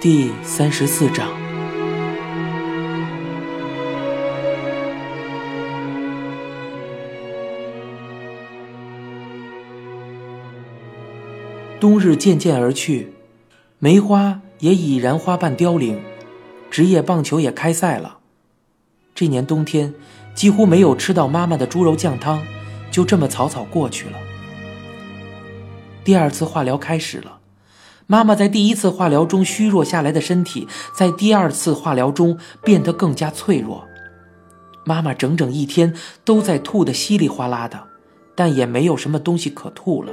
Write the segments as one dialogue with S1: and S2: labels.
S1: 第三十四章。冬日渐渐而去，梅花也已然花瓣凋零，职业棒球也开赛了。这年冬天几乎没有吃到妈妈的猪肉酱汤，就这么草草过去了。第二次化疗开始了。妈妈在第一次化疗中虚弱下来的身体，在第二次化疗中变得更加脆弱。妈妈整整一天都在吐得稀里哗啦的，但也没有什么东西可吐了。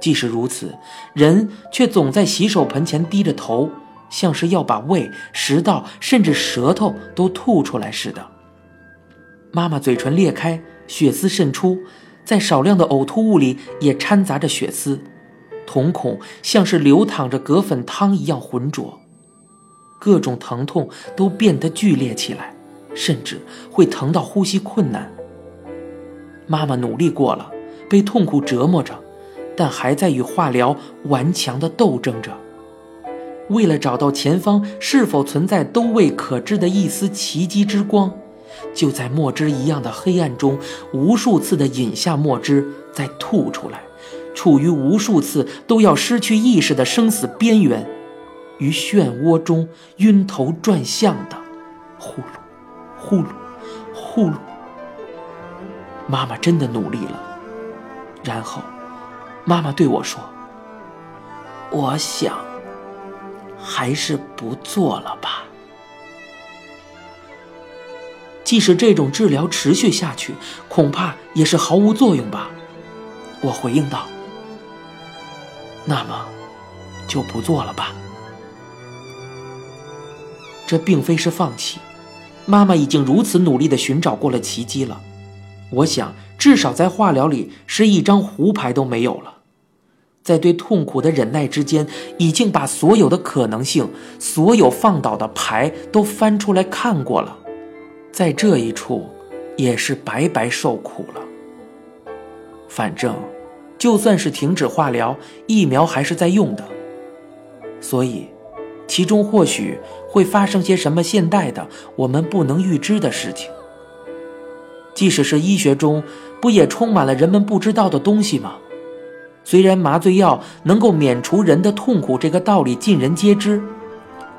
S1: 即使如此，人却总在洗手盆前低着头，像是要把胃、食道甚至舌头都吐出来似的。妈妈嘴唇裂开，血丝渗出，在少量的呕吐物里也掺杂着血丝。瞳孔像是流淌着葛粉汤一样浑浊，各种疼痛都变得剧烈起来，甚至会疼到呼吸困难。妈妈努力过了，被痛苦折磨着，但还在与化疗顽强地斗争着。为了找到前方是否存在都未可知的一丝奇迹之光，就在墨汁一样的黑暗中，无数次地饮下墨汁，再吐出来。处于无数次都要失去意识的生死边缘，于漩涡中晕头转向的呼噜，呼噜，呼噜。妈妈真的努力了，然后，妈妈对我说：“我想，还是不做了吧。即使这种治疗持续下去，恐怕也是毫无作用吧。”我回应道。那么，就不做了吧。这并非是放弃，妈妈已经如此努力的寻找过了奇迹了。我想，至少在化疗里是一张胡牌都没有了。在对痛苦的忍耐之间，已经把所有的可能性、所有放倒的牌都翻出来看过了。在这一处，也是白白受苦了。反正。就算是停止化疗，疫苗还是在用的，所以，其中或许会发生些什么现代的我们不能预知的事情。即使是医学中，不也充满了人们不知道的东西吗？虽然麻醉药能够免除人的痛苦这个道理尽人皆知，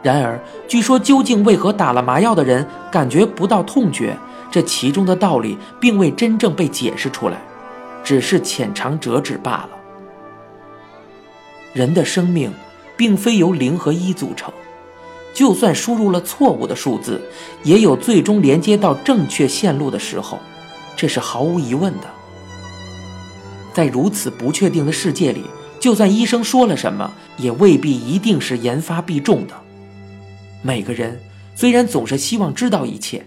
S1: 然而，据说究竟为何打了麻药的人感觉不到痛觉，这其中的道理并未真正被解释出来。只是浅尝辄止罢了。人的生命，并非由零和一组成，就算输入了错误的数字，也有最终连接到正确线路的时候，这是毫无疑问的。在如此不确定的世界里，就算医生说了什么，也未必一定是言发必中的。每个人虽然总是希望知道一切，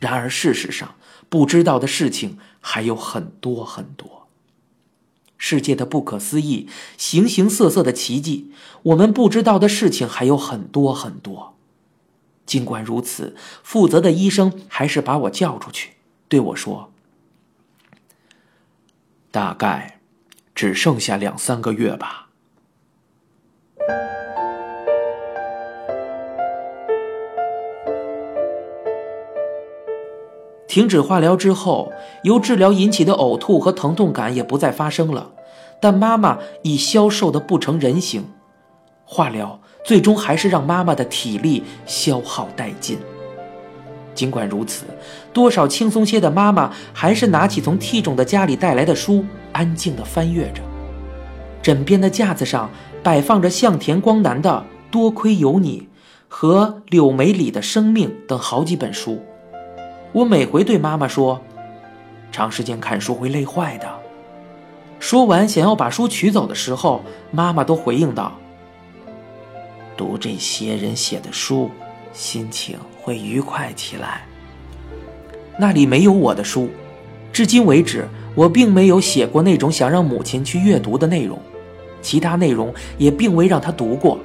S1: 然而事实上，不知道的事情还有很多很多。世界的不可思议，形形色色的奇迹，我们不知道的事情还有很多很多。尽管如此，负责的医生还是把我叫出去，对我说：“大概只剩下两三个月吧。”停止化疗之后，由治疗引起的呕吐和疼痛感也不再发生了，但妈妈已消瘦的不成人形。化疗最终还是让妈妈的体力消耗殆尽。尽管如此，多少轻松些的妈妈还是拿起从 T 种的家里带来的书，安静地翻阅着。枕边的架子上摆放着向田光男的《多亏有你》和柳梅里的《生命》等好几本书。我每回对妈妈说：“长时间看书会累坏的。”说完，想要把书取走的时候，妈妈都回应道：“读这些人写的书，心情会愉快起来。”那里没有我的书，至今为止，我并没有写过那种想让母亲去阅读的内容，其他内容也并未让她读过，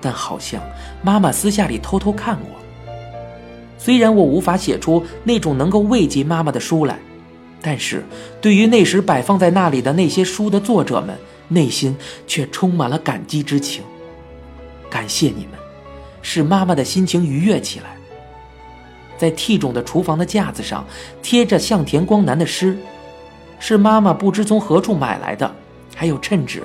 S1: 但好像妈妈私下里偷偷看过。虽然我无法写出那种能够慰藉妈妈的书来，但是对于那时摆放在那里的那些书的作者们，内心却充满了感激之情。感谢你们，使妈妈的心情愉悦起来。在替种的厨房的架子上贴着向田光男的诗，是妈妈不知从何处买来的，还有衬纸。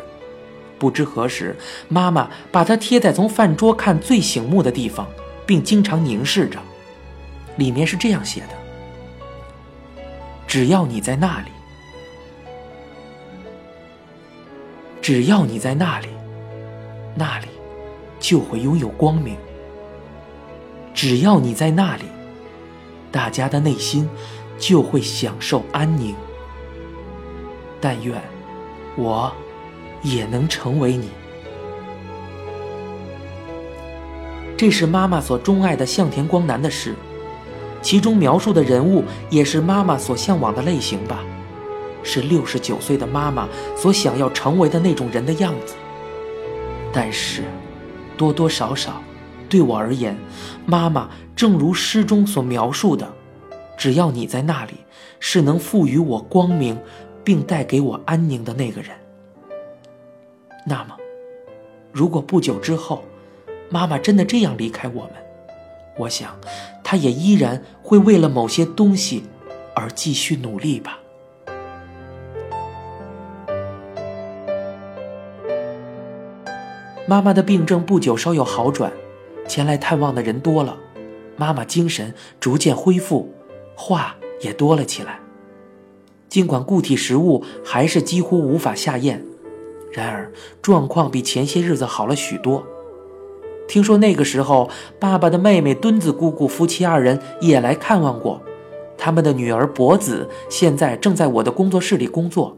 S1: 不知何时，妈妈把它贴在从饭桌看最醒目的地方，并经常凝视着。里面是这样写的：“只要你在那里，只要你在那里，那里就会拥有光明。只要你在那里。”大家的内心就会享受安宁。但愿我也能成为你。这是妈妈所钟爱的向田光男的诗，其中描述的人物也是妈妈所向往的类型吧，是六十九岁的妈妈所想要成为的那种人的样子。但是，多多少少。对我而言，妈妈正如诗中所描述的，只要你在那里，是能赋予我光明，并带给我安宁的那个人。那么，如果不久之后，妈妈真的这样离开我们，我想，他也依然会为了某些东西而继续努力吧。妈妈的病症不久稍有好转。前来探望的人多了，妈妈精神逐渐恢复，话也多了起来。尽管固体食物还是几乎无法下咽，然而状况比前些日子好了许多。听说那个时候，爸爸的妹妹墩子姑姑夫妻二人也来看望过，他们的女儿博子现在正在我的工作室里工作。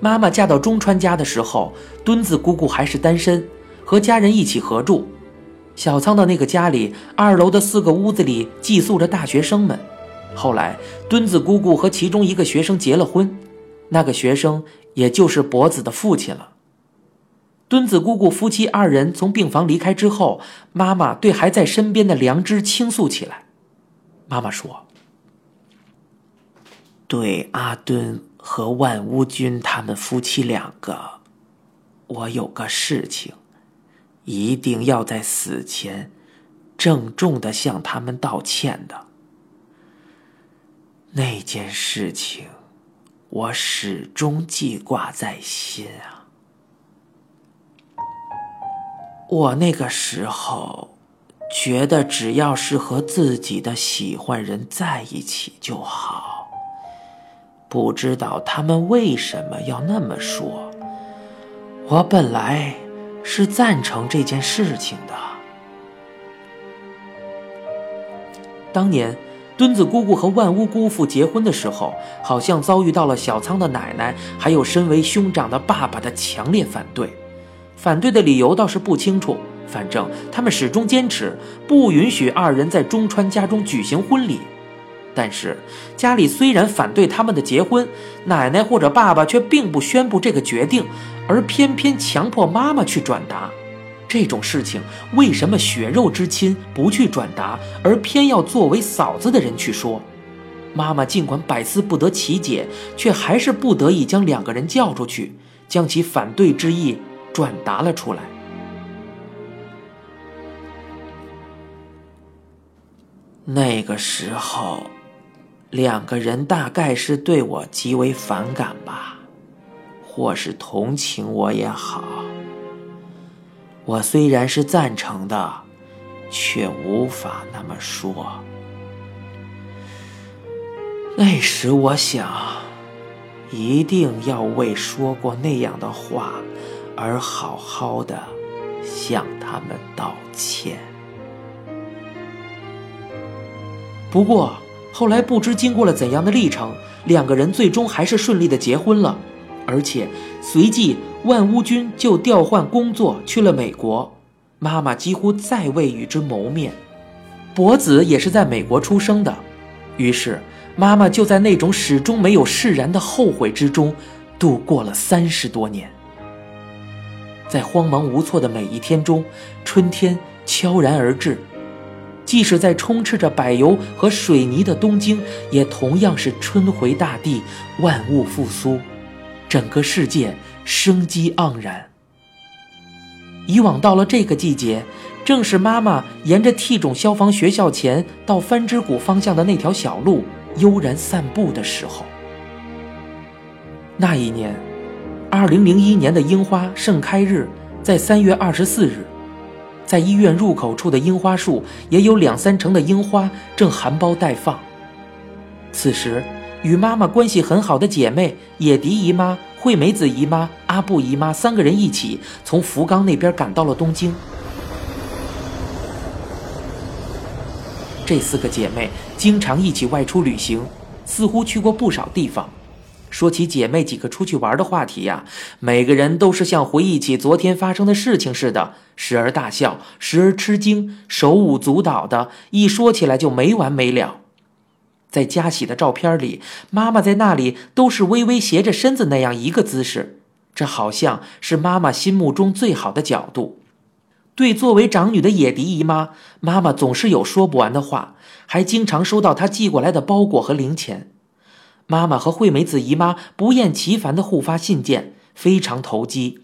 S1: 妈妈嫁到中川家的时候，墩子姑姑还是单身，和家人一起合住。小仓的那个家里，二楼的四个屋子里寄宿着大学生们。后来，墩子姑姑和其中一个学生结了婚，那个学生也就是博子的父亲了。墩子姑姑夫妻二人从病房离开之后，妈妈对还在身边的良知倾诉起来。妈妈说：“对阿敦和万乌君他们夫妻两个，我有个事情。”一定要在死前郑重的向他们道歉的。那件事情，我始终记挂在心啊。我那个时候觉得，只要是和自己的喜欢人在一起就好。不知道他们为什么要那么说。我本来。是赞成这件事情的。当年，墩子姑姑和万屋姑父结婚的时候，好像遭遇到了小仓的奶奶，还有身为兄长的爸爸的强烈反对。反对的理由倒是不清楚，反正他们始终坚持不允许二人在中川家中举行婚礼。但是，家里虽然反对他们的结婚，奶奶或者爸爸却并不宣布这个决定。而偏偏强迫妈妈去转达，这种事情为什么血肉之亲不去转达，而偏要作为嫂子的人去说？妈妈尽管百思不得其解，却还是不得已将两个人叫出去，将其反对之意转达了出来。那个时候，两个人大概是对我极为反感吧。或是同情我也好，我虽然是赞成的，却无法那么说。那时我想，一定要为说过那样的话而好好的向他们道歉。不过后来不知经过了怎样的历程，两个人最终还是顺利的结婚了。而且随即，万屋君就调换工作去了美国，妈妈几乎再未与之谋面。博子也是在美国出生的，于是妈妈就在那种始终没有释然的后悔之中，度过了三十多年。在慌忙无措的每一天中，春天悄然而至，即使在充斥着柏油和水泥的东京，也同样是春回大地，万物复苏。整个世界生机盎然。以往到了这个季节，正是妈妈沿着 T 种消防学校前到番枝谷方向的那条小路悠然散步的时候。那一年，二零零一年的樱花盛开日在三月二十四日，在医院入口处的樱花树也有两三成的樱花正含苞待放。此时，与妈妈关系很好的姐妹野迪姨妈。惠美子姨妈、阿布姨妈三个人一起从福冈那边赶到了东京。这四个姐妹经常一起外出旅行，似乎去过不少地方。说起姐妹几个出去玩的话题呀，每个人都是像回忆起昨天发生的事情似的，时而大笑，时而吃惊，手舞足蹈的，一说起来就没完没了。在佳喜的照片里，妈妈在那里都是微微斜着身子那样一个姿势，这好像是妈妈心目中最好的角度。对作为长女的野迪姨妈，妈妈总是有说不完的话，还经常收到她寄过来的包裹和零钱。妈妈和惠美子姨妈不厌其烦的互发信件，非常投机。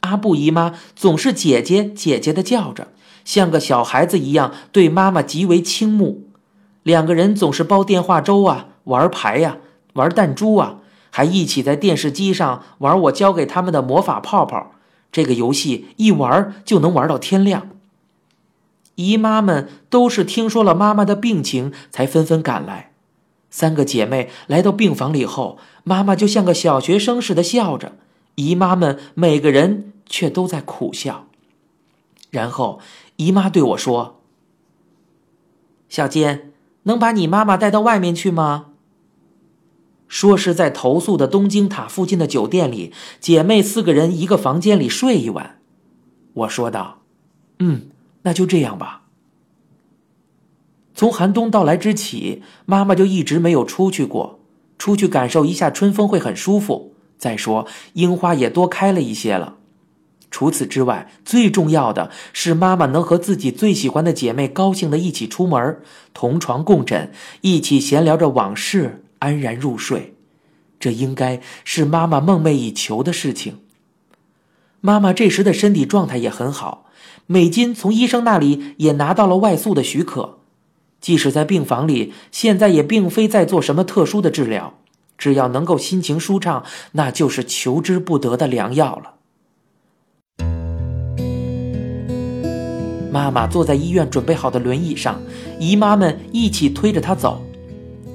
S1: 阿布姨妈总是姐姐姐姐的叫着，像个小孩子一样对妈妈极为倾慕。两个人总是煲电话粥啊，玩牌呀，玩弹珠啊，还一起在电视机上玩我教给他们的魔法泡泡。这个游戏一玩就能玩到天亮。姨妈们都是听说了妈妈的病情才纷纷赶来。三个姐妹来到病房里后，妈妈就像个小学生似的笑着，姨妈们每个人却都在苦笑。然后姨妈对我说：“小坚。”能把你妈妈带到外面去吗？说是在投诉的东京塔附近的酒店里，姐妹四个人一个房间里睡一晚。我说道：“嗯，那就这样吧。”从寒冬到来之起，妈妈就一直没有出去过。出去感受一下春风会很舒服。再说，樱花也多开了一些了。除此之外，最重要的是妈妈能和自己最喜欢的姐妹高兴的一起出门，同床共枕，一起闲聊着往事，安然入睡。这应该是妈妈梦寐以求的事情。妈妈这时的身体状态也很好，美金从医生那里也拿到了外宿的许可，即使在病房里，现在也并非在做什么特殊的治疗，只要能够心情舒畅，那就是求之不得的良药了。妈妈坐在医院准备好的轮椅上，姨妈们一起推着她走。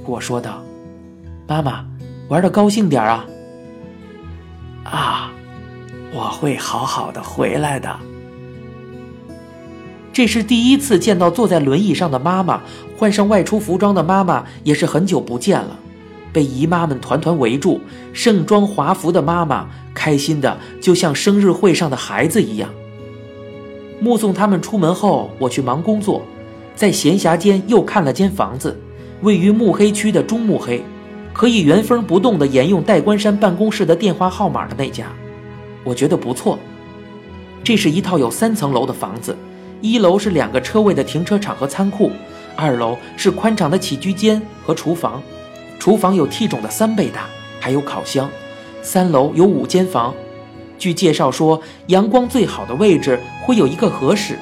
S1: 我说道：“妈妈，玩的高兴点啊！”啊，我会好好的回来的。这是第一次见到坐在轮椅上的妈妈，换上外出服装的妈妈也是很久不见了。被姨妈们团团围住，盛装华服的妈妈开心的就像生日会上的孩子一样。目送他们出门后，我去忙工作，在闲暇间又看了间房子，位于目黑区的中目黑，可以原封不动的沿用代官山办公室的电话号码的那家，我觉得不错。这是一套有三层楼的房子，一楼是两个车位的停车场和仓库，二楼是宽敞的起居间和厨房，厨房有 T 种的三倍大，还有烤箱，三楼有五间房。据介绍说，阳光最好的位置会有一个合室，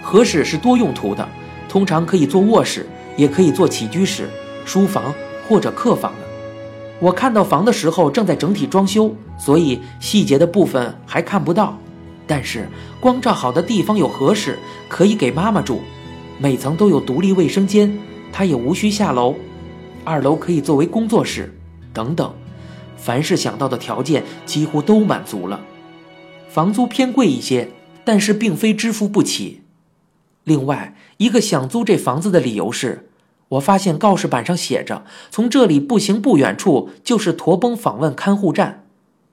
S1: 合室是多用途的，通常可以做卧室，也可以做起居室、书房或者客房的。我看到房的时候正在整体装修，所以细节的部分还看不到。但是光照好的地方有合适，可以给妈妈住，每层都有独立卫生间，她也无需下楼。二楼可以作为工作室，等等，凡是想到的条件几乎都满足了。房租偏贵一些，但是并非支付不起。另外一个想租这房子的理由是，我发现告示板上写着，从这里步行不远处就是驼峰访问看护站，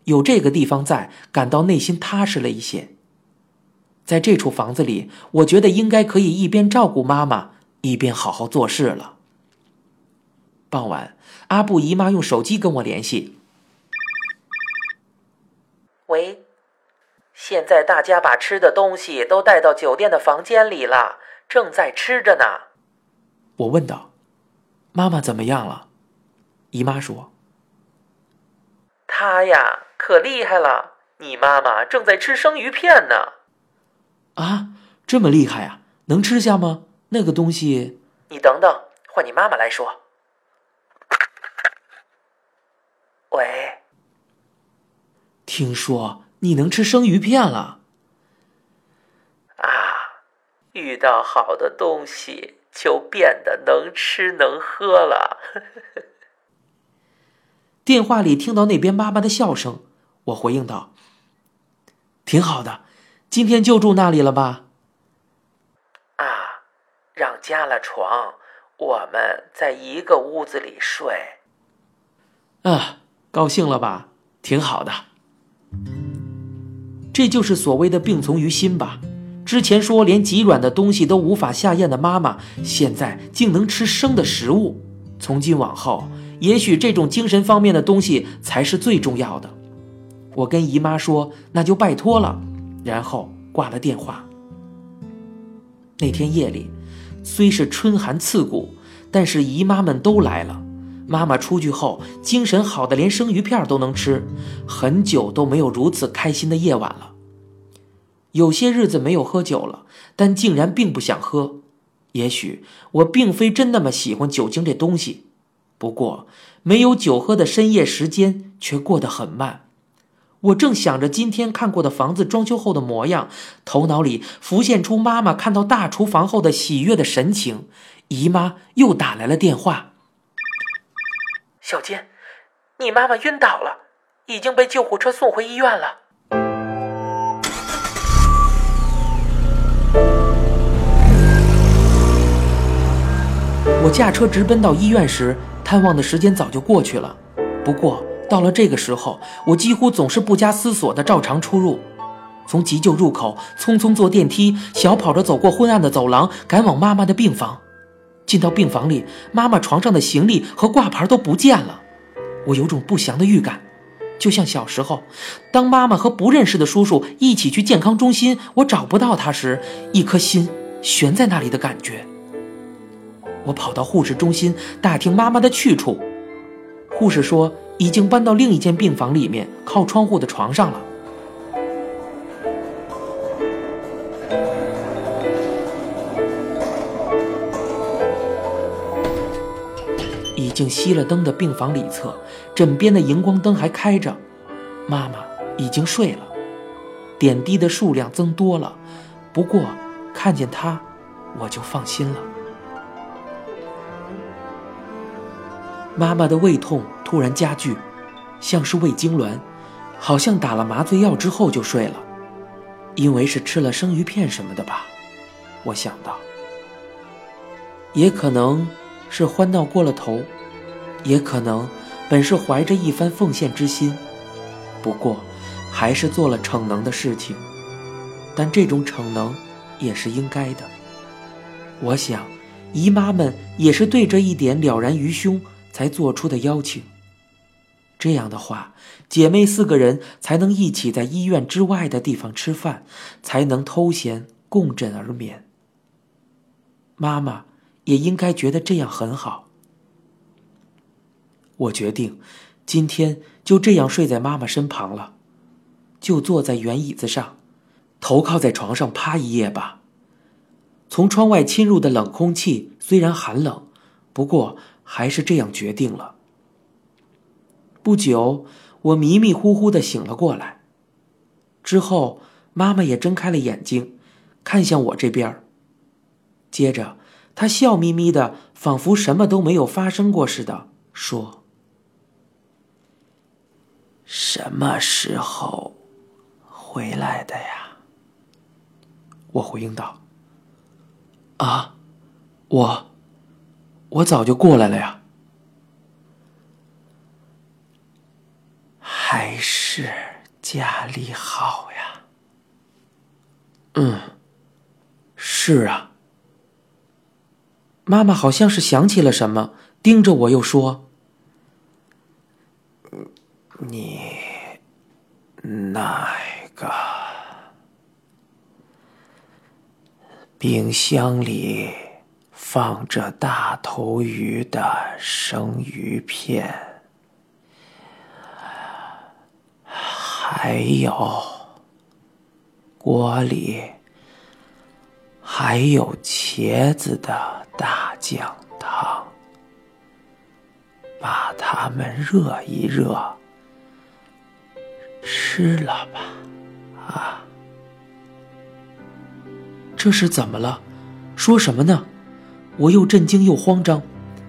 S1: 有这个地方在，感到内心踏实了一些。在这处房子里，我觉得应该可以一边照顾妈妈，一边好好做事了。傍晚，阿布姨妈用手机跟我联系，喂。现在大家把吃的东西都带到酒店的房间里了，正在吃着呢。我问道：“妈妈怎么样了？”姨妈说：“她呀，可厉害了。你妈妈正在吃生鱼片呢。”啊，这么厉害啊！能吃下吗？那个东西……
S2: 你等等，换你妈妈来说。喂，
S1: 听说你能吃生鱼片了？
S2: 啊，遇到好的东西就变得能吃能喝了。
S1: 电话里听到那边妈妈的笑声，我回应道：“挺好的，今天就住那里了吧？”
S2: 啊，让加了床，我们在一个屋子里睡。
S1: 啊。高兴了吧？挺好的。这就是所谓的病从于心吧。之前说连极软的东西都无法下咽的妈妈，现在竟能吃生的食物。从今往后，也许这种精神方面的东西才是最重要的。我跟姨妈说：“那就拜托了。”然后挂了电话。那天夜里，虽是春寒刺骨，但是姨妈们都来了。妈妈出去后，精神好的连生鱼片都能吃，很久都没有如此开心的夜晚了。有些日子没有喝酒了，但竟然并不想喝。也许我并非真那么喜欢酒精这东西，不过没有酒喝的深夜时间却过得很慢。我正想着今天看过的房子装修后的模样，头脑里浮现出妈妈看到大厨房后的喜悦的神情。姨妈又打来了电话。
S2: 小金，你妈妈晕倒了，已经被救护车送回医院了。
S1: 我驾车直奔到医院时，探望的时间早就过去了。不过到了这个时候，我几乎总是不加思索的照常出入，从急救入口匆匆坐电梯，小跑着走过昏暗的走廊，赶往妈妈的病房。进到病房里，妈妈床上的行李和挂牌都不见了，我有种不祥的预感，就像小时候，当妈妈和不认识的叔叔一起去健康中心，我找不到他时，一颗心悬在那里的感觉。我跑到护士中心打听妈妈的去处，护士说已经搬到另一间病房里面，靠窗户的床上了。已经熄了灯的病房里侧，枕边的荧光灯还开着，妈妈已经睡了，点滴的数量增多了，不过看见她，我就放心了。妈妈的胃痛突然加剧，像是胃痉挛，好像打了麻醉药之后就睡了，因为是吃了生鱼片什么的吧，我想到，也可能是欢闹过了头。也可能，本是怀着一番奉献之心，不过，还是做了逞能的事情。但这种逞能，也是应该的。我想，姨妈们也是对这一点了然于胸，才做出的邀请。这样的话，姐妹四个人才能一起在医院之外的地方吃饭，才能偷闲共枕而眠。妈妈也应该觉得这样很好。我决定，今天就这样睡在妈妈身旁了，就坐在圆椅子上，头靠在床上趴一夜吧。从窗外侵入的冷空气虽然寒冷，不过还是这样决定了。不久，我迷迷糊糊的醒了过来，之后妈妈也睁开了眼睛，看向我这边儿接着她笑眯眯的，仿佛什么都没有发生过似的说。
S2: 什么时候回来的呀？
S1: 我回应道：“啊，我，我早就过来了呀。
S2: 还是家里好呀。”“
S1: 嗯，是啊。”妈妈好像是想起了什么，盯着我又说。
S2: 你那个冰箱里放着大头鱼的生鱼片，还有锅里还有茄子的大酱汤，把它们热一热，吃了吧，啊！
S1: 这是怎么了？说什么呢？我又震惊又慌张，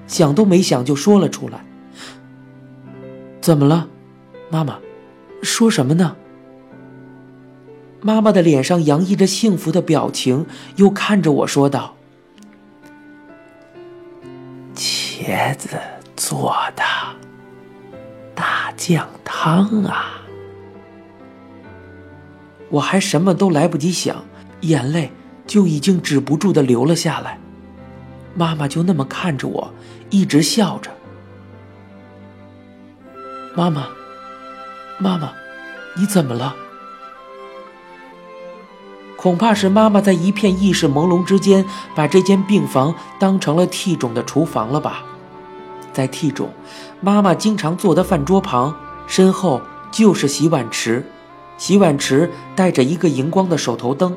S1: 想都没想就说了出来。怎么了，妈妈？说什么呢？妈妈的脸上洋溢着幸福的表情，又看着我说道：“
S2: 茄子做的大酱汤啊！”
S1: 我还什么都来不及想，眼泪就已经止不住的流了下来。妈妈就那么看着我，一直笑着。妈妈，妈妈，你怎么了？恐怕是妈妈在一片意识朦胧之间，把这间病房当成了替种的厨房了吧？在替种，妈妈经常坐的饭桌旁，身后就是洗碗池，洗碗池带着一个荧光的手头灯，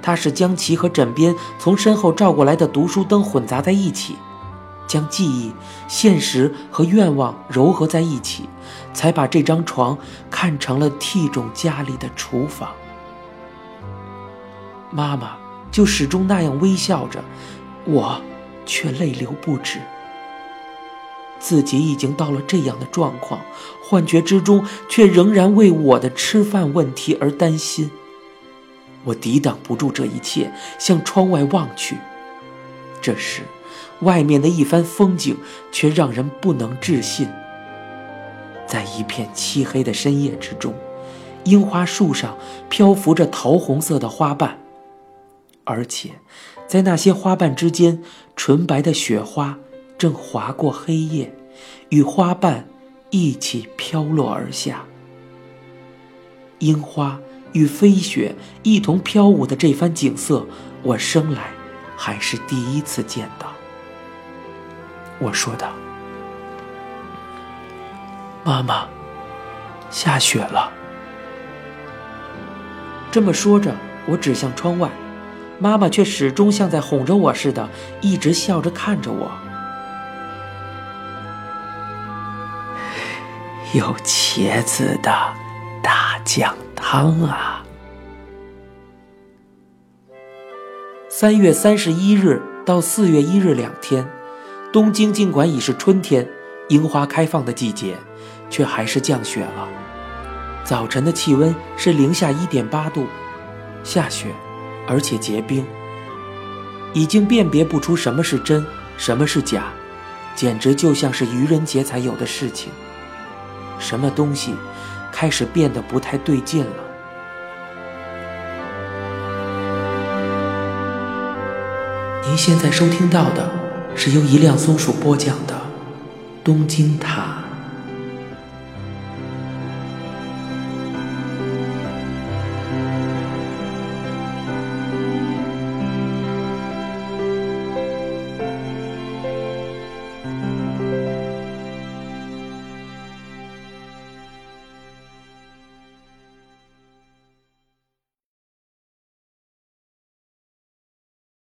S1: 他是将其和枕边从身后照过来的读书灯混杂在一起，将记忆、现实和愿望糅合在一起，才把这张床看成了替种家里的厨房。妈妈就始终那样微笑着，我却泪流不止。自己已经到了这样的状况，幻觉之中却仍然为我的吃饭问题而担心。我抵挡不住这一切，向窗外望去。这时，外面的一番风景却让人不能置信。在一片漆黑的深夜之中，樱花树上漂浮着桃红色的花瓣。而且，在那些花瓣之间，纯白的雪花正划过黑夜，与花瓣一起飘落而下。樱花与飞雪一同飘舞的这番景色，我生来还是第一次见到。我说道：“妈妈，下雪了。”这么说着，我指向窗外。妈妈却始终像在哄着我似的，一直笑着看着我。
S2: 有茄子的大酱汤啊！
S1: 三月三十一日到四月一日两天，东京尽管已是春天，樱花开放的季节，却还是降雪了。早晨的气温是零下一点八度，下雪。而且结冰，已经辨别不出什么是真，什么是假，简直就像是愚人节才有的事情。什么东西开始变得不太对劲了？您现在收听到的是由一辆松鼠播讲的《东京塔》。